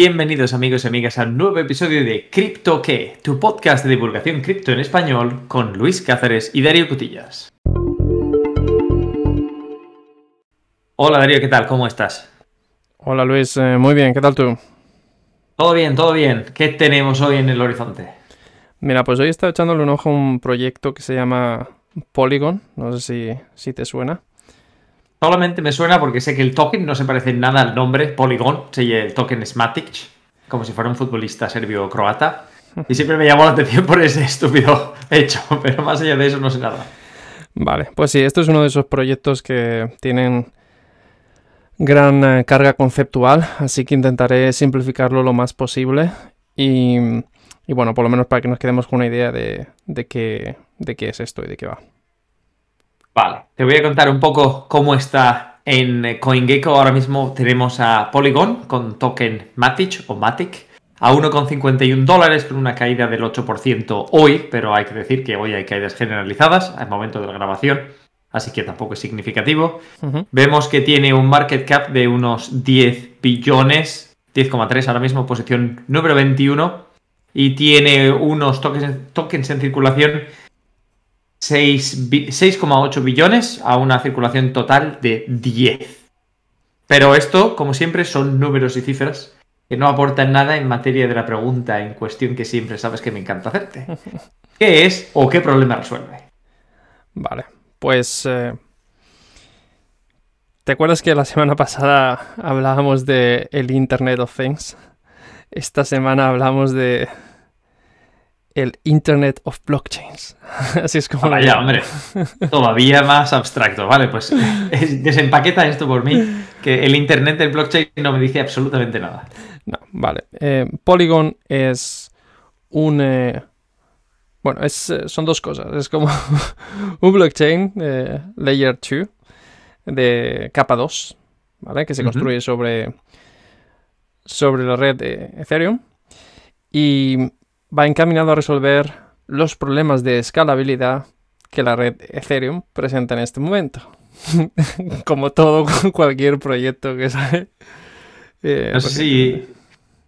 Bienvenidos amigos y amigas a un nuevo episodio de Crypto Que, tu podcast de divulgación cripto en español con Luis Cáceres y Darío Cutillas. Hola Darío, ¿qué tal? ¿Cómo estás? Hola Luis, eh, muy bien, ¿qué tal tú? Todo bien, todo bien. ¿Qué tenemos hoy en el horizonte? Mira, pues hoy he estado echándole un ojo a un proyecto que se llama Polygon, no sé si, si te suena. Solamente me suena porque sé que el token no se parece en nada al nombre, Polygon, se el token es Matic, como si fuera un futbolista serbio-croata. Y siempre me llamó la atención por ese estúpido hecho, pero más allá de eso no sé nada. Vale, pues sí, esto es uno de esos proyectos que tienen gran eh, carga conceptual, así que intentaré simplificarlo lo más posible y, y, bueno, por lo menos para que nos quedemos con una idea de, de, qué, de qué es esto y de qué va. Vale, te voy a contar un poco cómo está en CoinGecko. Ahora mismo tenemos a Polygon con token Matic o Matic a 1,51 dólares con una caída del 8% hoy, pero hay que decir que hoy hay caídas generalizadas al momento de la grabación, así que tampoco es significativo. Vemos que tiene un market cap de unos 10 billones, 10,3 ahora mismo, posición número 21, y tiene unos tokens, tokens en circulación 6,8 billones a una circulación total de 10. Pero esto, como siempre, son números y cifras que no aportan nada en materia de la pregunta en cuestión que siempre sabes que me encanta hacerte. ¿Qué es o qué problema resuelve? Vale, pues... Eh, ¿Te acuerdas que la semana pasada hablábamos de el Internet of Things? Esta semana hablamos de el Internet of Blockchains. Así es como... Vaya, hombre. Todavía más abstracto. Vale, pues desempaqueta esto por mí, que el Internet del blockchain no me dice absolutamente nada. No, vale. Eh, Polygon es un... Eh, bueno, es, eh, son dos cosas. Es como un blockchain layer 2 de capa 2, ¿vale? Que se construye sobre, sobre la red de Ethereum. Y va encaminado a resolver los problemas de escalabilidad que la red Ethereum presenta en este momento. Como todo cualquier proyecto que sale. Eh, no sé si.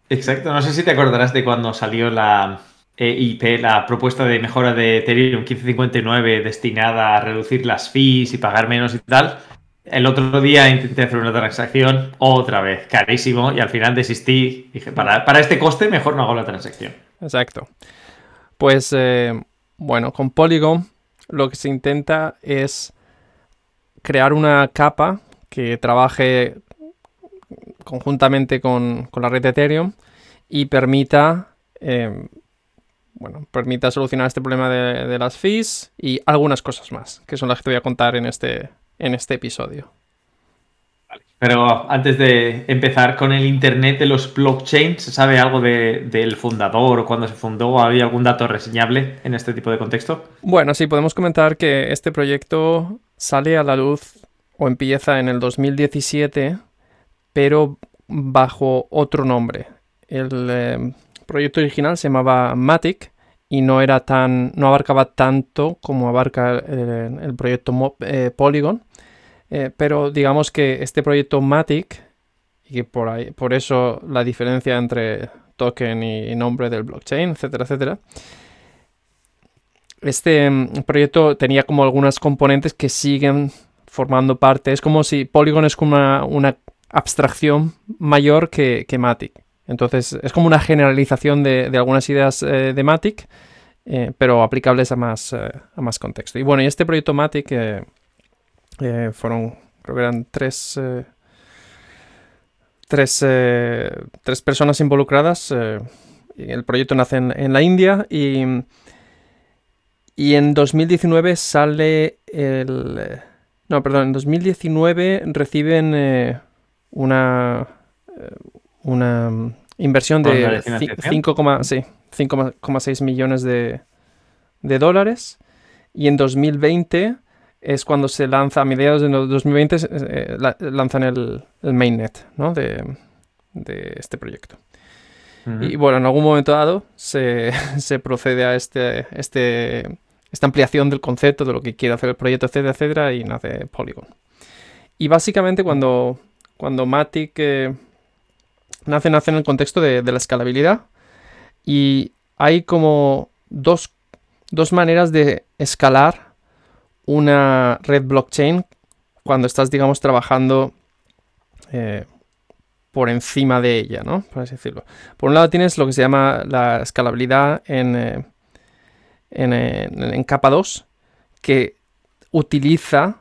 Exacto, no sé si te acordarás de cuando salió la EIP, la propuesta de mejora de Ethereum 1559 destinada a reducir las fees y pagar menos y tal. El otro día intenté hacer una transacción otra vez, carísimo, y al final desistí. Dije, para, para este coste mejor no hago la transacción. Exacto. Pues eh, bueno, con Polygon lo que se intenta es crear una capa que trabaje conjuntamente con, la red de Ethereum y permita, em, bueno, permita solucionar este problema de, de, las fees y algunas cosas más, que son las que te voy a contar en este, en este episodio. Pero antes de empezar con el Internet de los blockchains, ¿se sabe algo del fundador o cuándo se fundó? ¿Hay algún dato reseñable en este tipo de contexto? Bueno, sí, podemos comentar que este proyecto sale a la luz o empieza en el 2017, pero bajo otro nombre. El eh, proyecto original se llamaba Matic y no era tan, no abarcaba tanto como abarca el, proyecto eh, Polygon eh, pero digamos que este proyecto Matic, y por, ahí, por eso la diferencia entre token y nombre del blockchain, etcétera, etcétera. Este mm, proyecto tenía como algunas componentes que siguen formando parte. Es como si Polygon es como una, abstracción mayor que, Matic. Entonces es como una generalización de, algunas ideas eh, de Matic, eh, pero aplicables a más, a más contexto. Y bueno, y este proyecto Matic eh, fueron, creo que eran tres, eh, tres, eh, tres, personas involucradas. el proyecto nace en, la India y, y en 2019 sale el... No, perdón, en 2019 reciben una, una inversión de 5,6 millones de, de dólares y en 2020 es cuando se lanza, a mediados de 2020, eh, lanzan el, mainnet ¿no? de, este proyecto. Y bueno, en algún momento dado se, procede a este, este, esta ampliación del concepto de lo que quiere hacer el proyecto, etcétera, etcétera, y nace Polygon. Y básicamente cuando, cuando Matic eh, nace, nace en el contexto de, la escalabilidad y hay como dos, maneras de escalar una red blockchain cuando estás, digamos, trabajando eh, por encima de ella, ¿no? Por así decirlo. Por un lado tienes lo que se llama la escalabilidad en, eh, en, capa 2, que utiliza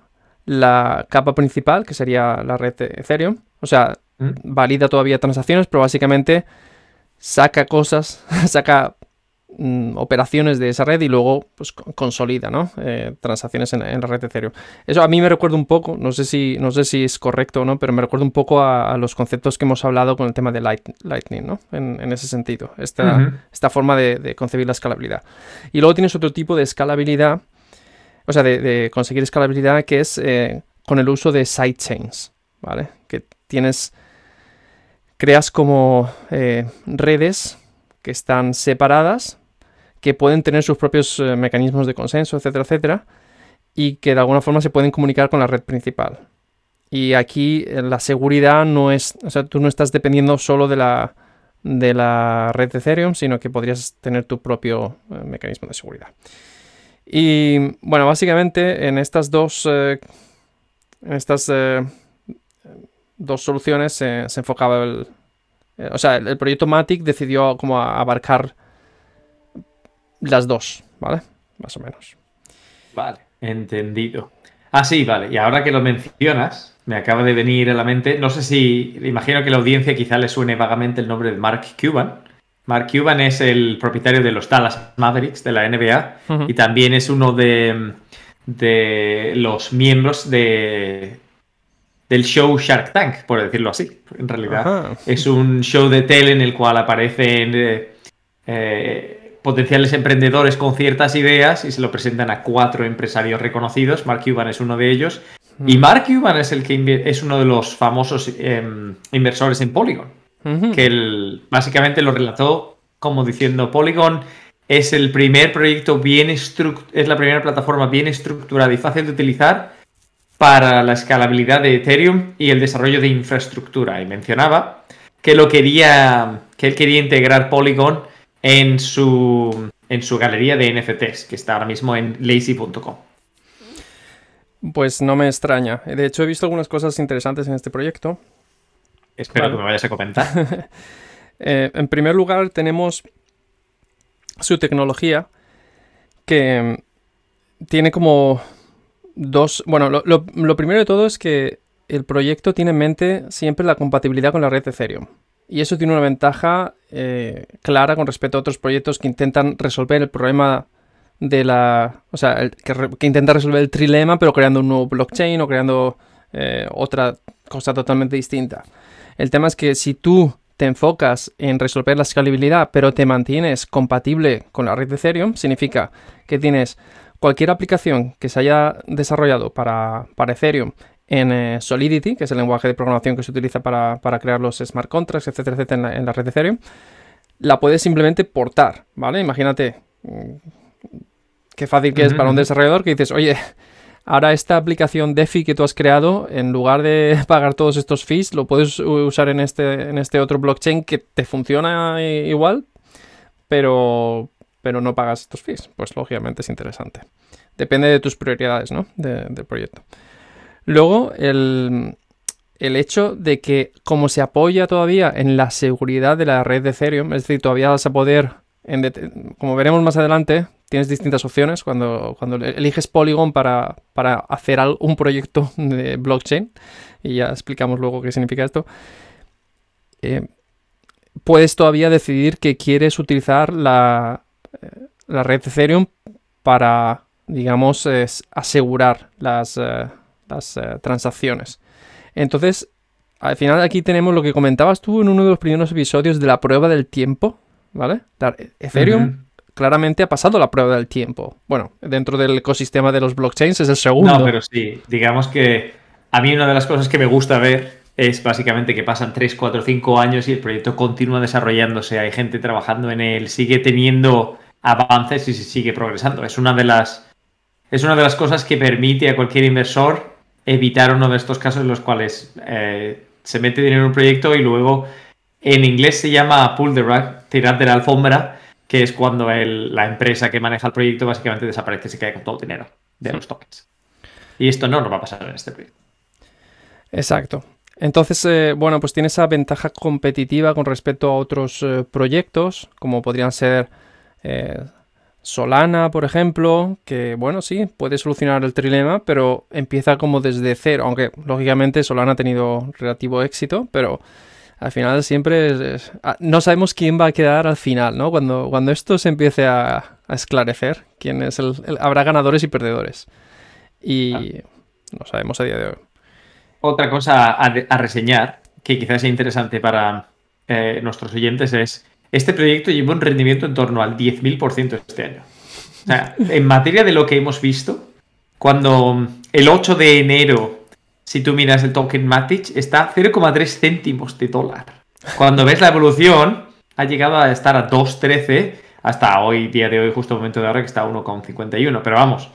la capa principal, que sería la red de Ethereum. O sea, mm. valida todavía transacciones, pero básicamente saca cosas, saca Mm, operaciones de esa red y luego pues, consolida ¿no? Eh, transacciones en, la red de Ethereum. Eso a mí me recuerda un poco, no sé si, no sé si es correcto o no, pero me recuerda un poco a, los conceptos que hemos hablado con el tema de Lightning, ¿no? en, ese sentido, esta, esta forma de, concebir la escalabilidad. Y luego tienes otro tipo de escalabilidad, o sea, de, conseguir escalabilidad que es eh, con el uso de sidechains, ¿vale? Que tienes, creas como eh, redes que están separadas que pueden tener sus propios eh, mecanismos de consenso, etcétera, etcétera, y que de alguna forma se pueden comunicar con la red principal. Y aquí eh, la seguridad no es, o sea, tú no estás dependiendo solo de la, de la red de Ethereum, sino que podrías tener tu propio eh, mecanismo de seguridad. Y bueno, básicamente en estas dos, en estas dos soluciones se enfocaba el, o sea, el, proyecto Matic decidió como abarcar las dos, ¿vale? Más o menos. Vale, entendido. Ah, sí, vale. Y ahora que lo mencionas, me acaba de venir a la mente, no sé si, imagino que la audiencia quizá le suene vagamente el nombre de Mark Cuban. Mark Cuban es el propietario de los Dallas Mavericks de la NBA y también es uno de, de los miembros de, del show Shark Tank, por decirlo así. En realidad es un show de tele en el cual aparecen eh, eh potenciales emprendedores con ciertas ideas y se lo presentan a cuatro empresarios reconocidos. Mark Cuban es uno de ellos. Y Mark Cuban es el que es uno de los famosos em, inversores en Polygon. Que él básicamente lo relató como diciendo Polygon es el primer proyecto bien es la primera plataforma bien estructurada y fácil de utilizar para la escalabilidad de Ethereum y el desarrollo de infraestructura. Y mencionaba que lo quería, que él quería integrar Polygon en su, en su galería de NFTs, que está ahora mismo en lazy.com. Pues no me extraña. De hecho, he visto algunas cosas interesantes en este proyecto. Espero que me vayas a comentar. Eh, en primer lugar, tenemos su tecnología, que tiene como dos... Bueno, lo, lo primero de todo es que el proyecto tiene en mente siempre la compatibilidad con la red Ethereum. Y eso tiene una ventaja eh, clara con respecto a otros proyectos que intentan resolver el problema de la. O sea, que, intentan resolver el trilema, pero creando un nuevo blockchain o creando eh, otra cosa totalmente distinta. El tema es que si tú te enfocas en resolver la escalabilidad, pero te mantienes compatible con la red de Ethereum, significa que tienes cualquier aplicación que se haya desarrollado para, para Ethereum en eh, Solidity, que es el lenguaje de programación que se utiliza para, crear los smart contracts, etcétera, etcétera, en la, red de Ethereum, la puedes simplemente portar, ¿vale? Imagínate mm, qué fácil que es para un desarrollador que dices, oye, ahora esta aplicación DeFi que tú has creado, en lugar de pagar todos estos fees, lo puedes usar en este, en este otro blockchain que te funciona igual, pero, pero no pagas estos fees. Pues lógicamente es interesante. Depende de tus prioridades, ¿no? del proyecto. Luego, el, hecho de que como se apoya todavía en la seguridad de la red de Ethereum, es decir, todavía vas a poder, como veremos más adelante, tienes distintas opciones cuando, cuando eliges Polygon para, hacer un proyecto de blockchain, y ya explicamos luego qué significa esto, eh, puedes todavía decidir que quieres utilizar la, eh, la red de Ethereum para, digamos, asegurar las... Eh, las eh, transacciones. Entonces, al final aquí tenemos lo que comentabas tú en uno de los primeros episodios de la prueba del tiempo, ¿vale? Ethereum claramente ha pasado la prueba del tiempo. Bueno, dentro del ecosistema de los blockchains es el segundo. No, pero sí, digamos que a mí una de las cosas que me gusta ver es básicamente que pasan 3, 4, 5 años y el proyecto continúa desarrollándose, hay gente trabajando en él, sigue teniendo avances y se sigue progresando. Es una de las es una de las cosas que permite a cualquier inversor evitar uno de estos casos en los cuales eh, se mete dinero en un proyecto y luego En inglés se llama pull the rug, tirar de la alfombra, que es cuando la empresa que maneja el proyecto básicamente desaparece y se queda con todo el dinero de los tokens. Y esto no nos va a pasar en este proyecto. Exacto. Entonces, eh, bueno, pues tiene esa ventaja competitiva con respecto a otros eh, proyectos, como podrían ser eh, Solana, por ejemplo, que, bueno, sí, puede solucionar el trilema, pero empieza como desde cero, aunque lógicamente Solana ha tenido relativo éxito, pero al final siempre ah, no sabemos quién va a quedar al final, ¿no? Cuando, cuando esto se empiece a, esclarecer, quién es el, habrá ganadores y perdedores. Y no sabemos a día de hoy. Otra cosa a, reseñar, que quizás sea interesante para eh, nuestros oyentes, es este proyecto lleva un rendimiento en torno al 10.000% este año. En materia de lo que hemos visto, cuando el 8 de enero, si tú miras el token Matic, está 0,3 céntimos de dólar. Cuando ves la evolución, ha llegado a estar a 2.13 hasta hoy, día de hoy, justo momento de ahora, que está a 1,51. Pero vamos,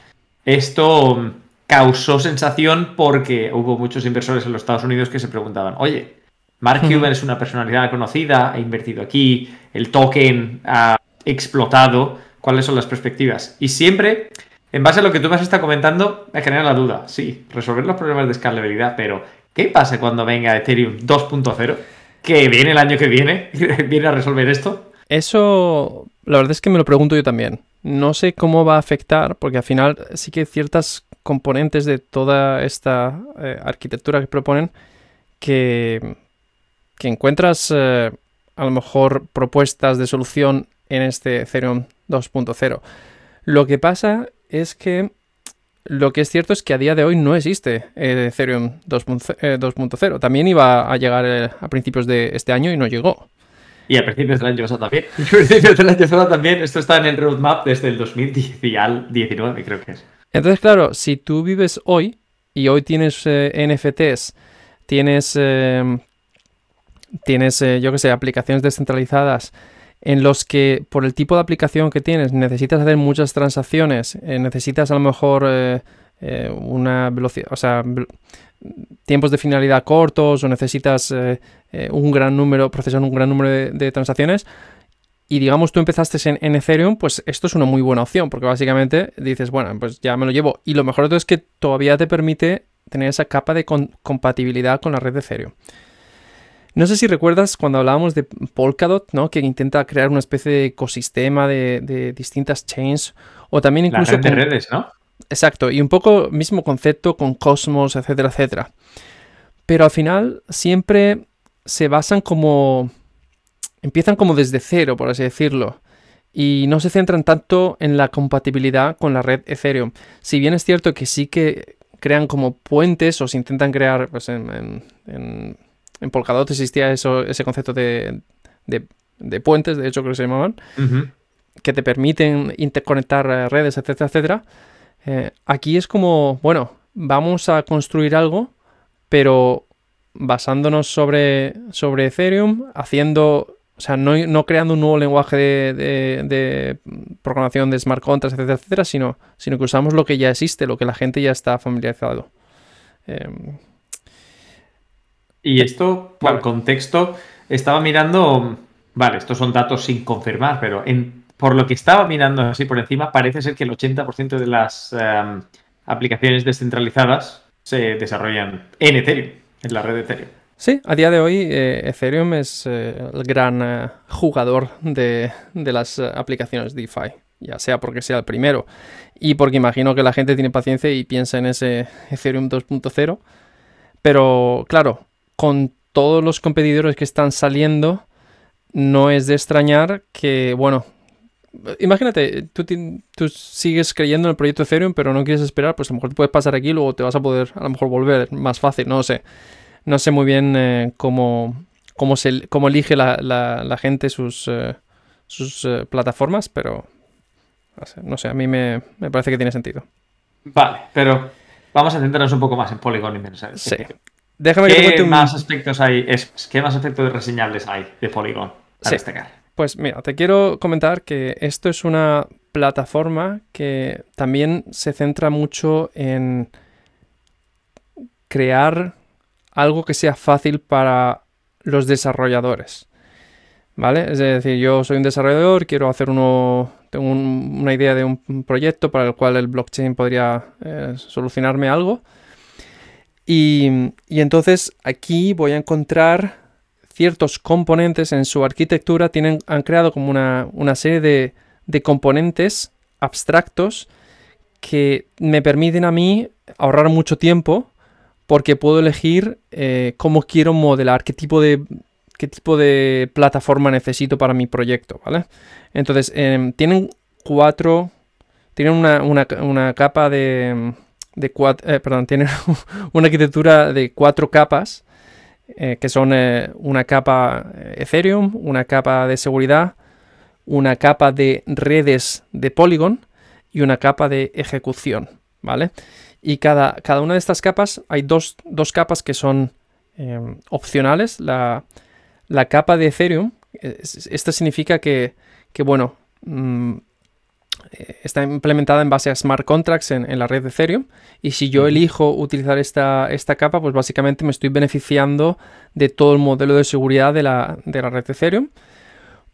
esto causó sensación porque hubo muchos inversores en los Estados Unidos que se preguntaban, oye, Mark Cuban es una personalidad conocida, ha invertido aquí, el token ha explotado, ¿cuáles son las perspectivas? Y siempre, en base a lo que tú me has estado comentando, me genera la duda, sí, resolver los problemas de escalabilidad, pero ¿qué pasa cuando venga Ethereum 2.0? Que viene el año que viene, viene a resolver esto. Eso, la verdad es que me lo pregunto yo también. No sé cómo va a afectar, porque al final sí que hay ciertas componentes de toda esta eh, arquitectura que proponen que, que encuentras eh, a lo mejor propuestas de solución en este Ethereum 2.0. Lo que pasa es que lo que es cierto es que a día de hoy no existe Ethereum 2.0. También iba a llegar eh, a principios de este año y no llegó. Y a principios del año pasado también. Y a principios del año pasado también. Esto está en el roadmap desde el 2019, creo que es. Entonces, claro, si tú vives hoy y hoy tienes eh, NFTs, tienes tienes, eh, yo que sé, aplicaciones descentralizadas en los que por el tipo de aplicación que tienes necesitas hacer muchas transacciones, eh, necesitas a lo mejor eh, una velocidad, o sea, tiempos de finalidad cortos o necesitas un gran número, procesar un gran número de, transacciones. Y digamos, tú empezaste en, Ethereum, pues esto es una muy buena opción, porque básicamente dices, bueno, pues ya me lo llevo. Y lo mejor de todo es que todavía te permite tener esa capa de compatibilidad con la red de Ethereum. No sé si recuerdas cuando hablábamos de Polkadot, ¿no? Que intenta crear una especie de ecosistema de, distintas chains. O también incluso. La de redes, ¿no? Exacto. Y un poco mismo concepto con Cosmos, etcétera, etcétera. Pero al final siempre se basan como. Empiezan como desde cero, por así decirlo. Y no se centran tanto en la compatibilidad con la red Ethereum. Si bien es cierto que sí que crean como puentes o se intentan crear pues, en en Polkadot existía eso, ese concepto de, puentes, de hecho creo que se llamaban, que te permiten interconectar eh, redes, etcétera, etcétera. Eh, aquí es como, bueno, vamos a construir algo, pero basándonos sobre, sobre Ethereum, haciendo, o sea, no, creando un nuevo lenguaje de, programación de smart contracts, etcétera, etcétera, sino, sino que usamos lo que ya existe, lo que la gente ya está familiarizado. Em, y esto, por contexto, estaba mirando, vale, estos son datos sin confirmar, pero en, por lo que estaba mirando así por encima, parece ser que el 80% de las em, aplicaciones descentralizadas se desarrollan en Ethereum, en la red de Ethereum. Sí, a día de hoy eh, Ethereum es eh, el gran eh, jugador de, de las aplicaciones DeFi, ya sea porque sea el primero y porque imagino que la gente tiene paciencia y piensa en ese Ethereum 2.0. Pero claro, con todos los competidores que están saliendo, no es de extrañar que, bueno, imagínate, tú, tú, sigues creyendo en el proyecto Ethereum, pero no quieres esperar, pues a lo mejor te puedes pasar aquí y luego te vas a poder a lo mejor volver más fácil, no sé. No sé muy bien eh, cómo, cómo, se, cómo elige la, gente sus, eh, sus eh, plataformas, pero no sé, a mí me, parece que tiene sentido. Vale, pero vamos a centrarnos un poco más en Polygon y Sí. Déjame ¿Qué más aspectos hay? ¿Qué más aspectos reseñables hay de Polygon a destacar? Pues mira, te quiero comentar que esto es una plataforma que también se centra mucho en crear algo que sea fácil para los desarrolladores. ¿Vale? Es decir, yo soy un desarrollador, quiero hacer uno, tengo una idea de un proyecto para el cual el blockchain podría eh, solucionarme algo. Y, entonces aquí voy a encontrar ciertos componentes en su arquitectura, tienen, han creado como una, serie de, componentes abstractos que me permiten a mí ahorrar mucho tiempo porque puedo elegir eh, cómo quiero modelar, qué tipo de qué tipo de plataforma necesito para mi proyecto, ¿vale? Entonces, em, tienen cuatro, tienen una, capa de, de cuatro, eh, perdón, tienen una arquitectura de cuatro capas, eh, que son eh, una capa Ethereum, una capa de seguridad, una capa de redes de Polygon y una capa de ejecución, ¿vale? Y cada, cada una de estas capas, hay dos, dos capas que son em, opcionales. La, la capa de Ethereum, esto significa que, bueno, mm, está implementada en base a smart contracts en, la red de Ethereum. Y si yo elijo utilizar esta, esta, capa, pues básicamente me estoy beneficiando de todo el modelo de seguridad de la, red de Ethereum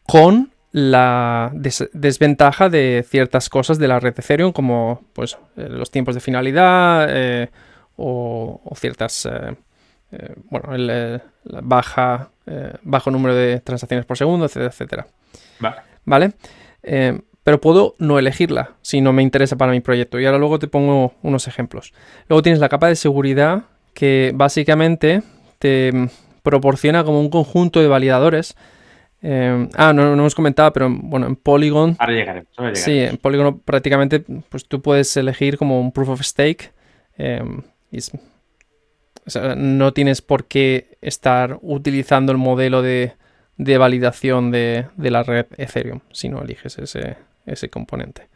con la desventaja de ciertas cosas de la red de Ethereum, como pues, eh, los tiempos de finalidad eh, o, ciertas. Eh, bueno, el, baja bajo número de transacciones por segundo, etcétera, etcétera. Vale. Eh, pero puedo no elegirla si no me interesa para mi proyecto. Y ahora luego te pongo unos ejemplos. Luego tienes la capa de seguridad que básicamente te proporciona como un conjunto de validadores. Eh, ah, no, no, hemos comentado, pero bueno, en Polygon. Ahora llegaremos. Sí, en Polygon prácticamente pues tú puedes elegir como un proof of stake. y no tienes por qué estar utilizando el modelo de, validación de, la red Ethereum si no eliges ese, componente.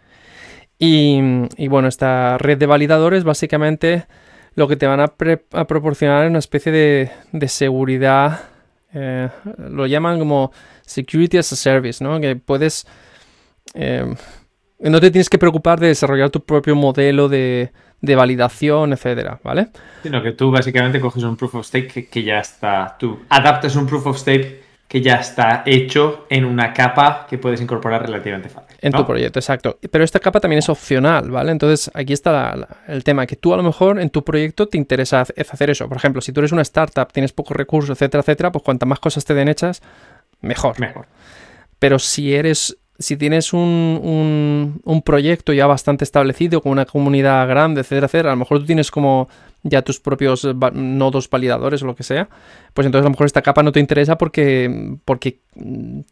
Y, bueno, esta red de validadores básicamente lo que te van a, proporcionar es una especie de, seguridad, eh, lo llaman como Security as a Service, ¿no? Que puedes... Eh, no te tienes que preocupar de desarrollar tu propio modelo de, de validación, etcétera, ¿vale? Sino que tú básicamente coges un proof of stake que, ya está, tú adaptas un proof of stake que ya está hecho en una capa que puedes incorporar relativamente fácil. En tu proyecto, exacto. Pero esta capa también es opcional, ¿vale? Entonces aquí está el tema, que tú a lo mejor en tu proyecto te interesa hacer eso. Por ejemplo, si tú eres una startup, tienes pocos recursos, etcétera, etcétera, pues cuantas más cosas te den hechas, mejor. Mejor. Pero si eres si tienes un, proyecto ya bastante establecido, con una comunidad grande, etcétera, etcétera, a lo mejor tú tienes como ya tus propios nodos validadores o lo que sea, pues entonces a lo mejor esta capa no te interesa porque, porque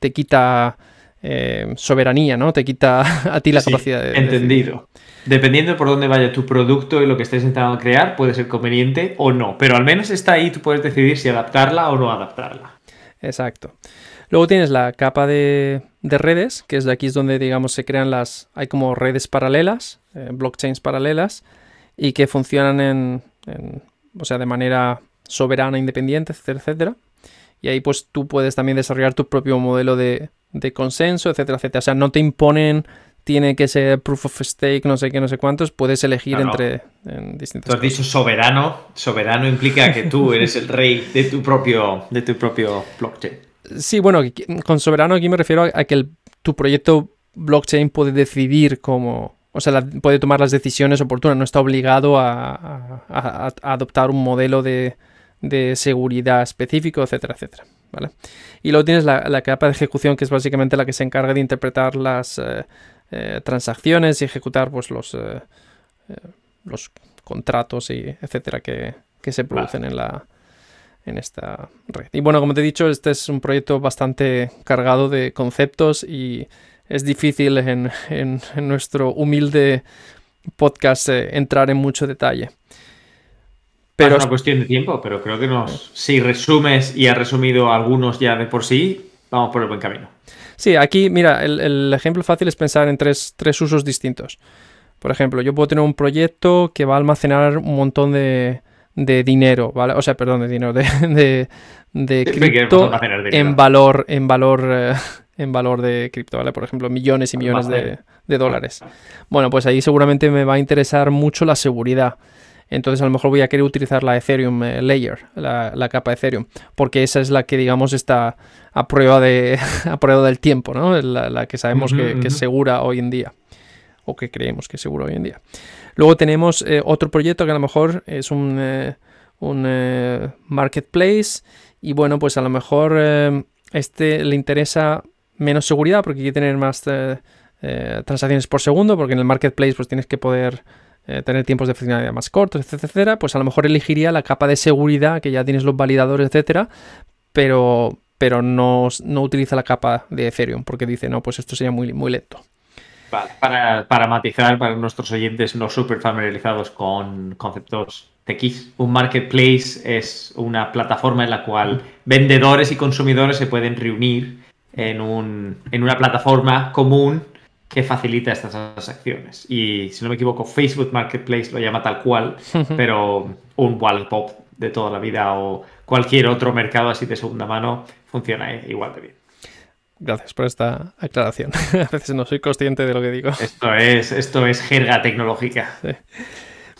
te quita eh, soberanía, ¿no? Te quita a ti la capacidad de... Entendido. Dependiendo por dónde vaya tu producto y lo que estés intentando crear, puede ser conveniente o no, pero al menos está ahí, tú puedes decidir si adaptarla o no adaptarla. Exacto. Luego tienes la capa de, redes, que es de aquí es donde, digamos, se crean las... Hay como redes paralelas, eh, blockchains paralelas, y que funcionan en, o sea, de manera soberana, independiente, etcétera, etcétera. Y ahí pues tú puedes también desarrollar tu propio modelo de, consenso, etcétera, etcétera. O sea, no te imponen, tiene que ser proof of stake, no sé qué, no sé cuántos. Puedes elegir entre distintos. Tú has dicho soberano. Soberano implica que tú eres el rey de tu propio, de tu propio blockchain. Sí, bueno, con soberano aquí me refiero a que tu proyecto blockchain puede decidir cómo, o sea, puede tomar las decisiones oportunas, no está obligado a, adoptar un modelo de, seguridad específico, etcétera, etcétera. ¿Vale? Y luego tienes la, capa de ejecución, que es básicamente la que se encarga de interpretar las eh, eh, transacciones y ejecutar pues, los, eh, los contratos, y etcétera, que, se producen en la, en esta red. Y bueno, como te he dicho, este es un proyecto bastante cargado de conceptos y es difícil en, nuestro humilde podcast eh, entrar en mucho detalle. Pero es una cuestión de tiempo, pero creo que nos, si resumes y has resumido algunos ya de por sí, vamos por el buen camino. Sí, aquí, mira, el, ejemplo fácil es pensar en tres, tres usos distintos. Por ejemplo, yo puedo tener un proyecto que va a almacenar un montón de, de dinero, ¿vale? O sea, perdón, de dinero, de, de, cripto en valor, en valor, eh, en valor de cripto, ¿vale? Por ejemplo, millones y millones de, dólares. Bueno, pues ahí seguramente me va a interesar mucho la seguridad. Entonces a lo mejor voy a querer utilizar la Ethereum eh, Layer, la, capa de Ethereum, porque esa es la que digamos está a prueba, de, a prueba del tiempo, ¿no? La, que sabemos que, es segura hoy en día, o que creemos que es segura hoy en día. Luego tenemos eh, otro proyecto que a lo mejor es un, eh, un marketplace y bueno, pues a lo mejor este le interesa menos seguridad porque quiere tener más transacciones por segundo, porque en el marketplace pues tienes que poder eh, tener tiempos de funcionalidad más cortos, etcétera, pues a lo mejor elegiría la capa de seguridad que ya tienes los validadores, etcétera, pero, pero no, utiliza la capa de Ethereum porque dice, no, pues esto sería muy, muy lento. para, para matizar para nuestros oyentes no súper familiarizados con conceptos TX, un marketplace es una plataforma en la cual vendedores y consumidores se pueden reunir en, un, en una plataforma común que facilita estas transacciones. Y si no me equivoco, Facebook Marketplace lo llama tal cual, pero un Wallapop de toda la vida o cualquier otro mercado así de segunda mano funciona igual de bien. Gracias por esta aclaración. A veces no soy consciente de lo que digo. Esto es, esto es jerga tecnológica.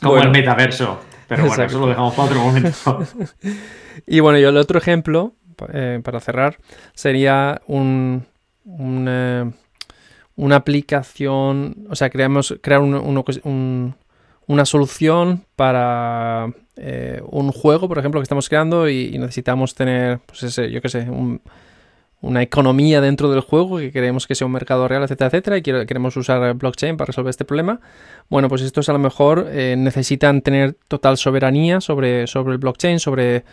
Como el metaverso. Pero bueno, eso lo dejamos para otro momento. y bueno, yo el otro ejemplo, eh, para cerrar, sería un, un eh, una aplicación, o sea, creamos, crear una solución para eh, un juego, por ejemplo, que estamos creando y, necesitamos tener, pues ese, yo qué sé, una economía dentro del juego que queremos que sea un mercado real, etcétera, etcétera, y queremos usar blockchain para resolver este problema. Bueno, pues estos a lo mejor eh, necesitan tener total soberanía sobre, sobre el blockchain, sobre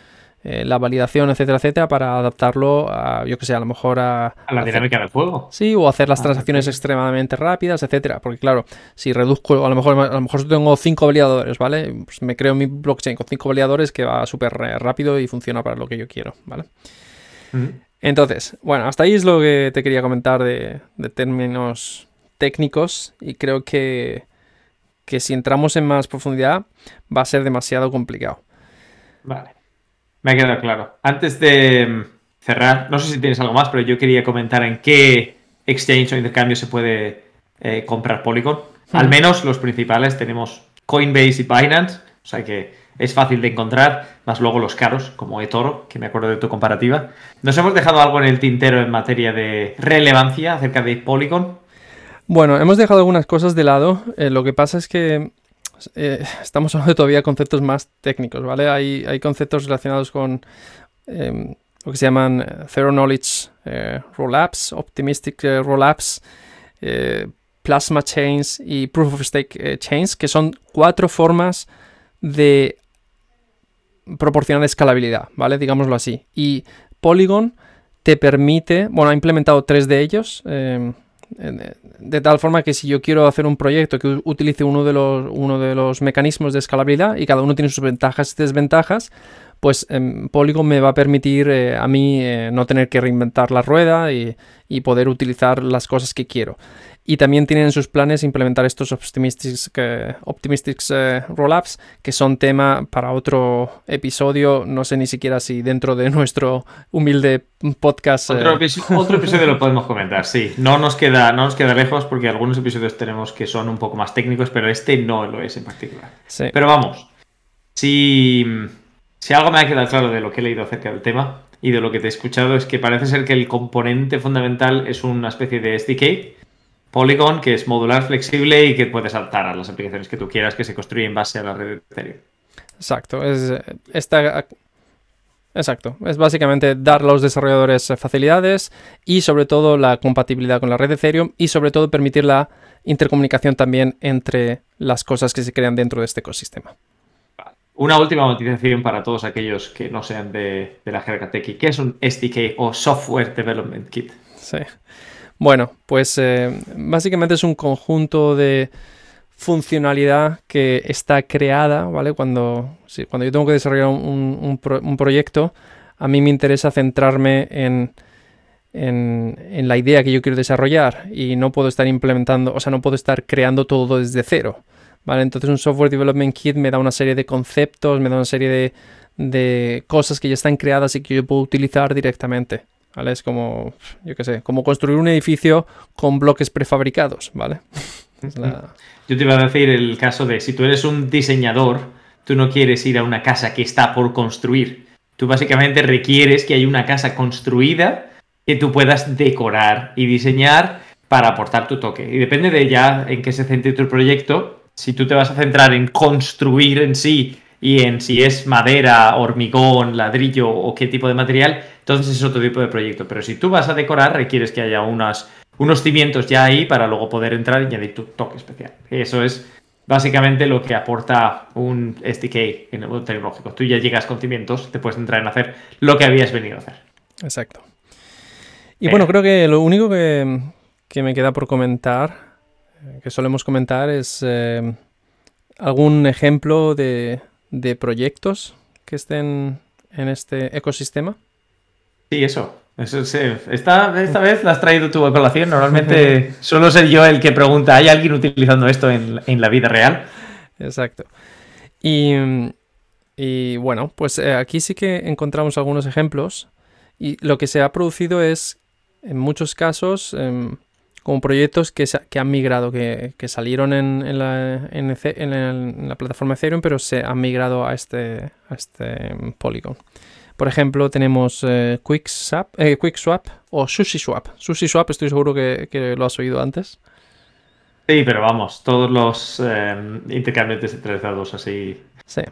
eh, la validación, etcétera, etcétera, para adaptarlo a, yo que sé, a lo mejor a... A la dinámica del juego. Sí, o hacer las ah, transacciones extremadamente rápidas, etcétera. Porque claro, si reduzco, a lo mejor, a lo mejor tengo cinco validadores, ¿vale? Pues me creo mi blockchain con cinco validadores que va súper rápido y funciona para lo que yo quiero, ¿vale? Entonces, bueno, hasta ahí es lo que te quería comentar de, términos técnicos y creo que, que si entramos en más profundidad va a ser demasiado complicado. Vale. Me ha quedado claro. Antes de mm, cerrar, no sé si tienes algo más, pero yo quería comentar en qué exchange o intercambio se puede eh, comprar Polygon. Al menos los principales tenemos Coinbase y Binance, o sea que es fácil de encontrar, más luego los caros, como eToro, que me acuerdo de tu comparativa. ¿Nos hemos dejado algo en el tintero en materia de relevancia acerca de Polygon? Bueno, hemos dejado algunas cosas de lado. Eh, lo que pasa es que eh, estamos hablando todavía de conceptos más técnicos, ¿vale? Hay, hay conceptos relacionados con em, lo que se llaman eh, Zero Knowledge eh, Rollups, Optimistic Rollups, Plasma Chains y Proof of Stake Chains, que son cuatro formas de proporcionar escalabilidad, ¿vale? Digámoslo así. Y Polygon te permite, bueno, ha implementado tres de ellos. De tal forma que si yo quiero hacer un proyecto que utilice uno de los, uno de los mecanismos de escalabilidad y cada uno tiene sus ventajas y desventajas, pues em, Polygon me va a permitir eh, a mí eh, no tener que reinventar la rueda y, poder utilizar las cosas que quiero. Y también tienen en sus planes implementar estos Optimistics, optimistics eh, Rollups, que son tema para otro episodio. No sé ni siquiera si dentro de nuestro humilde podcast. Otro, episodio lo podemos comentar, sí. No nos, queda, no nos queda lejos porque algunos episodios tenemos que son un poco más técnicos, pero este no lo es en particular. Pero vamos, si si algo me ha quedado claro de lo que he leído acerca del tema y de lo que te he escuchado es que parece ser que el componente fundamental es una especie de SDK, Polygon, que es modular, flexible y que puedes adaptar a las aplicaciones que tú quieras que se construyen en base a la red de Ethereum. Exacto, es esta Exacto, es básicamente dar a los desarrolladores facilidades y sobre todo la compatibilidad con la red de Ethereum y sobre todo permitir la intercomunicación también entre las cosas que se crean dentro de este ecosistema. Una última motivación para todos aquellos que no sean de, la jerga techie. ¿Qué es un SDK o Software Development Kit? Sí. Bueno, pues eh, básicamente es un conjunto de funcionalidad que está creada, ¿vale? Cuando, cuando yo tengo que desarrollar un, proyecto, a mí me interesa centrarme en, en, la idea que yo quiero desarrollar y no puedo estar implementando, o sea, no puedo estar creando todo desde cero. ¿vale? Entonces un Software Development Kit me da una serie de conceptos, me da una serie de, cosas que ya están creadas y que yo puedo utilizar directamente. ¿Vale? Es como, yo qué sé, como construir un edificio con bloques prefabricados, ¿vale? Yo te iba a decir el caso de si tú eres un diseñador, tú no quieres ir a una casa que está por construir. Tú básicamente requieres que haya una casa construida que tú puedas decorar y diseñar para aportar tu toque. Y depende de ya en qué se centre tu proyecto. Si tú te vas a centrar en construir en sí y en si es madera, hormigón, ladrillo o qué tipo de material, entonces es otro tipo de proyecto. Pero si tú vas a decorar, requieres que haya unas, unos cimientos ya ahí para luego poder entrar y añadir tu toque especial. Eso es básicamente lo que aporta un SDK en el mundo tecnológico. Tú ya llegas con cimientos, te puedes entrar en hacer lo que habías venido a hacer. Exacto. Y bueno, creo que lo único que, me queda por comentar, eh, que solemos comentar, es eh, algún ejemplo de, de proyectos que estén en este ecosistema. Sí, eso. Eso sí. Esta, esta vez la has traído tu colación. Normalmente suelo ser yo el que pregunta, ¿hay alguien utilizando esto en, la vida real? Exacto. Y, bueno, pues eh, aquí sí que encontramos algunos ejemplos. Y lo que se ha producido es, en muchos casos, em, como proyectos que, que han migrado, que, salieron en, la, en, la, plataforma Ethereum, pero se han migrado a este, a este Polygon. Por ejemplo, tenemos eh, QuickSwap, eh, QuickSwap o SushiSwap. SushiSwap estoy seguro que, lo has oído antes. Sí, pero vamos, todos los eh, intercambios descentralizados así. Sí.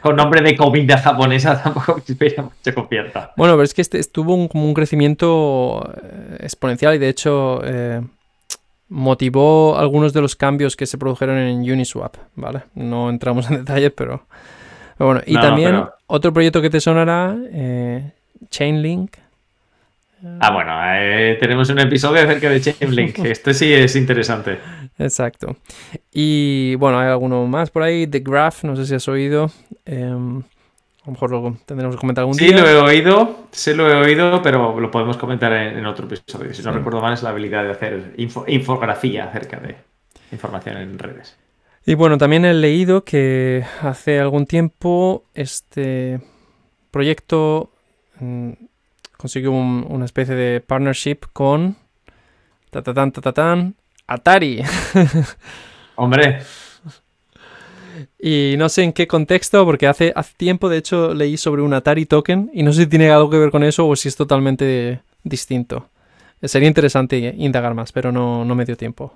Con nombre de comida japonesa tampoco inspira mucha confianza. Bueno, pero es que este estuvo un, como un crecimiento eh, exponencial y de hecho motivó algunos de los cambios que se produjeron en Uniswap, ¿vale? No entramos en detalles, pero bueno, y también otro proyecto que te sonará, eh, Chainlink. Ah, bueno, eh, tenemos un episodio acerca de Chainlink. Este sí es interesante. Exacto. Y bueno, hay alguno más por ahí. The Graph, no sé si has oído. Em, a lo mejor lo tendremos que comentar algún día. Sí, lo he oído, sí lo he oído, pero lo podemos comentar en, otro episodio. Si no recuerdo mal, es la habilidad de hacer infografía acerca de información en redes. Y bueno, también he leído que hace algún tiempo este proyecto consiguió una especie de partnership con tatatán, Atari. Hombre. Y no sé en qué contexto, porque hace, hace tiempo, de hecho, leí sobre un Atari token y no sé si tiene algo que ver con eso o si es totalmente distinto. Sería interesante indagar más, pero no, me dio tiempo.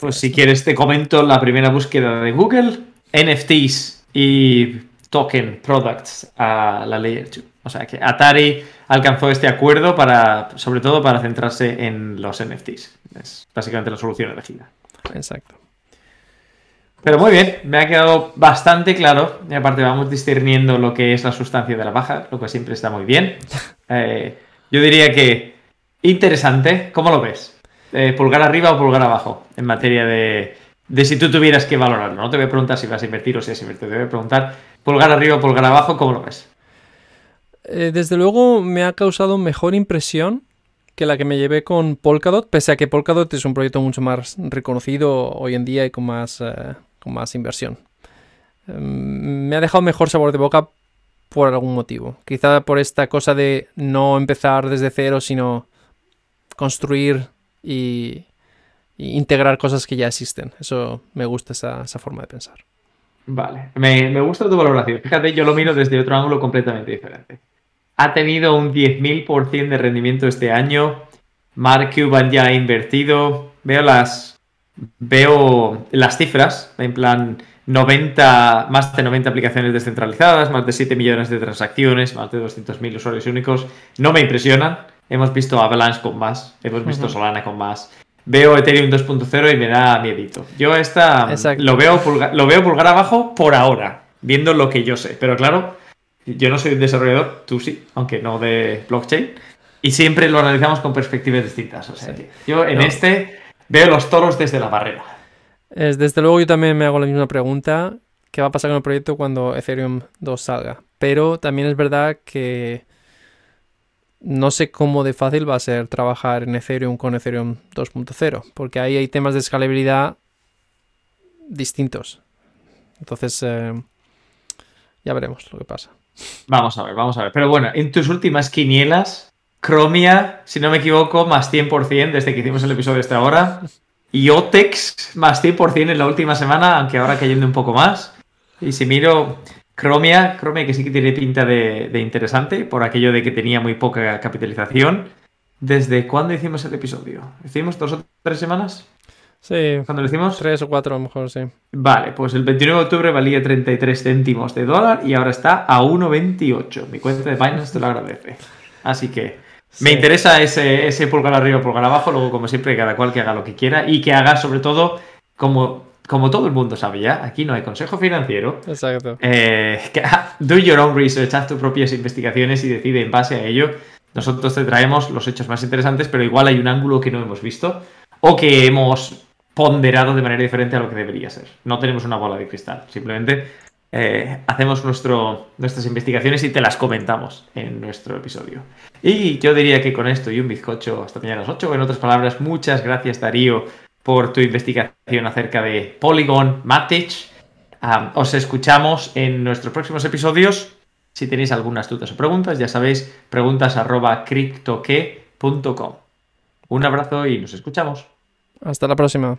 pues si quieres te comento la primera búsqueda de Google, NFTs y token products a la Layer 2. O sea que Atari alcanzó este acuerdo para, sobre todo para centrarse en los NFTs. Es básicamente la solución elegida. Exacto. Pero muy bien, me ha quedado bastante claro. Y aparte vamos discerniendo lo que es la sustancia de la baja, lo que siempre está muy bien. Eh, yo diría que interesante. ¿Cómo lo ves? Eh, ¿Pulgar arriba o pulgar abajo en materia de, de si tú tuvieras que valorarlo? No te voy a preguntar si vas a invertir o si has invertido. Te voy a preguntar pulgar arriba o pulgar abajo, ¿cómo lo ves? Eh, desde luego me ha causado mejor impresión que la que me llevé con Polkadot, pese a que Polkadot es un proyecto mucho más reconocido hoy en día y con más, eh, con más inversión. Em, me ha dejado mejor sabor de boca por algún motivo. Quizá por esta cosa de no empezar desde cero, sino construir y, integrar cosas que ya existen. Eso me gusta esa, forma de pensar. Vale, me, me, gusta tu valoración. Fíjate, yo lo miro desde otro ángulo completamente diferente. Ha tenido un 10.000% de rendimiento este año. Mark Cuban ya ha invertido. Veo las, veo las cifras, en plan 90, más de 90 aplicaciones descentralizadas, más de 7 millones de transacciones, más de 200.000 usuarios únicos. No me impresionan. Hemos visto Avalanche con más, hemos visto Solana con más. Veo Ethereum 2.0 y me da miedito. Yo esta lo veo, lo veo pulgar abajo por ahora, viendo lo que yo sé. Pero claro, yo no soy un desarrollador, tú sí, aunque no de blockchain. Y siempre lo analizamos con perspectivas distintas. O sea, yo en este veo los toros desde la barrera. Es, desde luego yo también me hago la misma pregunta. ¿Qué va a pasar con el proyecto cuando Ethereum 2 salga? Pero también es verdad que no sé cómo de fácil va a ser trabajar en Ethereum con Ethereum 2.0, porque ahí hay temas de escalabilidad distintos. Entonces, eh, ya veremos lo que pasa. Vamos a ver, vamos a ver. Pero bueno, en tus últimas quinielas, Chromia, si no me equivoco, más 100% desde que hicimos el episodio de esta hora. Y Otex más 100% en la última semana, aunque ahora cayendo un poco más. Y si miro Chromia, Chromia que sí que tiene pinta de interesante por aquello de que tenía muy poca capitalización. ¿Desde cuándo hicimos el episodio? ¿Hicimos dos o tres semanas? Sí, ¿Cuándo lo hicimos? tres o cuatro a lo mejor, sí. Vale, pues el 29 de octubre valía 33 céntimos de dólar y ahora está a 1,28. Mi cuenta de Binance te lo agradece. Así que me interesa ese, ese pulgar arriba, pulgar abajo. Luego, como siempre, cada cual que haga lo que quiera y que haga, sobre todo, como, como todo el mundo sabe ya, aquí no hay consejo financiero. Exacto. Eh, que- do your own research, haz tus propias investigaciones y decide en base a ello. Nosotros te traemos los hechos más interesantes, pero igual hay un ángulo que no hemos visto o que hemos ponderado de manera diferente a lo que debería ser. No tenemos una bola de cristal, simplemente eh, hacemos nuestras investigaciones y te las comentamos en nuestro episodio. Y yo diría que con esto y un bizcocho hasta mañana a las 8. En otras palabras, muchas gracias Darío por tu investigación acerca de Polygon Matic. Os escuchamos en nuestros próximos episodios. Si tenéis algunas dudas o preguntas, ya sabéis, preguntas arroba criptoque.com. Un abrazo y nos escuchamos. Hasta la próxima.